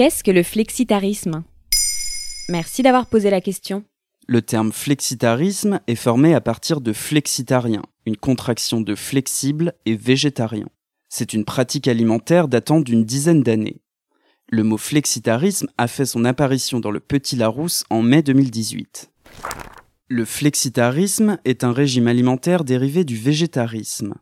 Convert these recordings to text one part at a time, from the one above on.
Qu'est-ce que le flexitarisme? Merci d'avoir posé la question. Le terme flexitarisme est formé à partir de flexitarien, une contraction de flexible et végétarien. C'est une pratique alimentaire datant d'une dizaine d'années. Le mot flexitarisme a fait son apparition dans le Petit Larousse en mai 2018. Le flexitarisme est un régime alimentaire dérivé du végétarisme.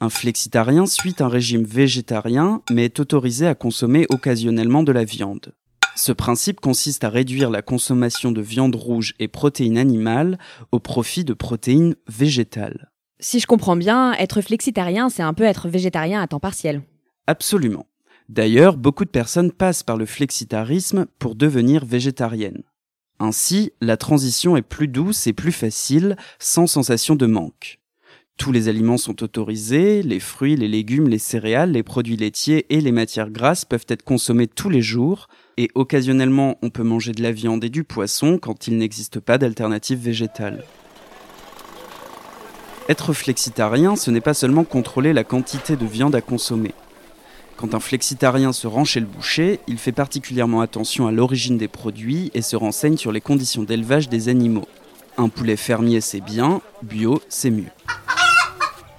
Un flexitarien suit un régime végétarien mais est autorisé à consommer occasionnellement de la viande. Ce principe consiste à réduire la consommation de viande rouge et protéines animales au profit de protéines végétales. Si je comprends bien, être flexitarien, c'est un peu être végétarien à temps partiel. Absolument. D'ailleurs, beaucoup de personnes passent par le flexitarisme pour devenir végétariennes. Ainsi, la transition est plus douce et plus facile, sans sensation de manque. Tous les aliments sont autorisés, les fruits, les légumes, les céréales, les produits laitiers et les matières grasses peuvent être consommés tous les jours, et occasionnellement on peut manger de la viande et du poisson quand il n'existe pas d'alternative végétale. Être flexitarien, ce n'est pas seulement contrôler la quantité de viande à consommer. Quand un flexitarien se rend chez le boucher, il fait particulièrement attention à l'origine des produits et se renseigne sur les conditions d'élevage des animaux. Un poulet fermier c'est bien, bio c'est mieux.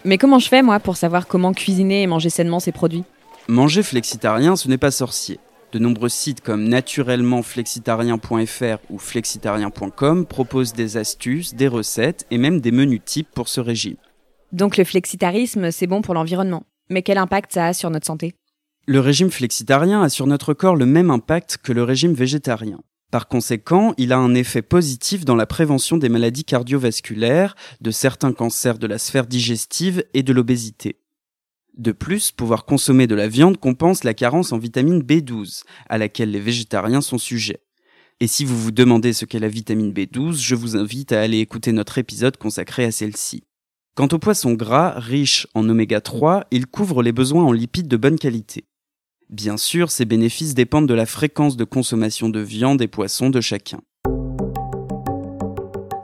Mais comment je fais, moi, pour savoir comment cuisiner et manger sainement ces produits? Manger flexitarien, ce n'est pas sorcier. De nombreux sites comme naturellementflexitarien.fr ou flexitarien.com proposent des astuces, des recettes et même des menus types pour ce régime. Donc le flexitarisme, c'est bon pour l'environnement. Mais quel impact ça a sur notre santé? Le régime flexitarien a sur notre corps le même impact que le régime végétarien. Par conséquent, il a un effet positif dans la prévention des maladies cardiovasculaires, de certains cancers de la sphère digestive et de l'obésité. De plus, pouvoir consommer de la viande compense la carence en vitamine B12, à laquelle les végétariens sont sujets. Et si vous vous demandez ce qu'est la vitamine B12, je vous invite à aller écouter notre épisode consacré à celle-ci. Quant au poisson gras, riche en oméga 3, il couvre les besoins en lipides de bonne qualité. Bien sûr, ces bénéfices dépendent de la fréquence de consommation de viande et poisson de chacun.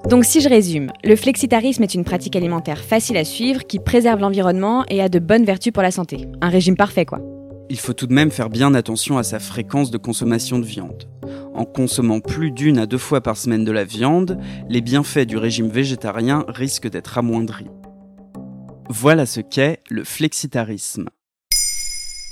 Donc si je résume, le flexitarisme est une pratique alimentaire facile à suivre qui préserve l'environnement et a de bonnes vertus pour la santé. Un régime parfait quoi. Il faut tout de même faire bien attention à sa fréquence de consommation de viande. En consommant plus d'une à deux fois par semaine de la viande, les bienfaits du régime végétarien risquent d'être amoindris. Voilà ce qu'est le flexitarisme.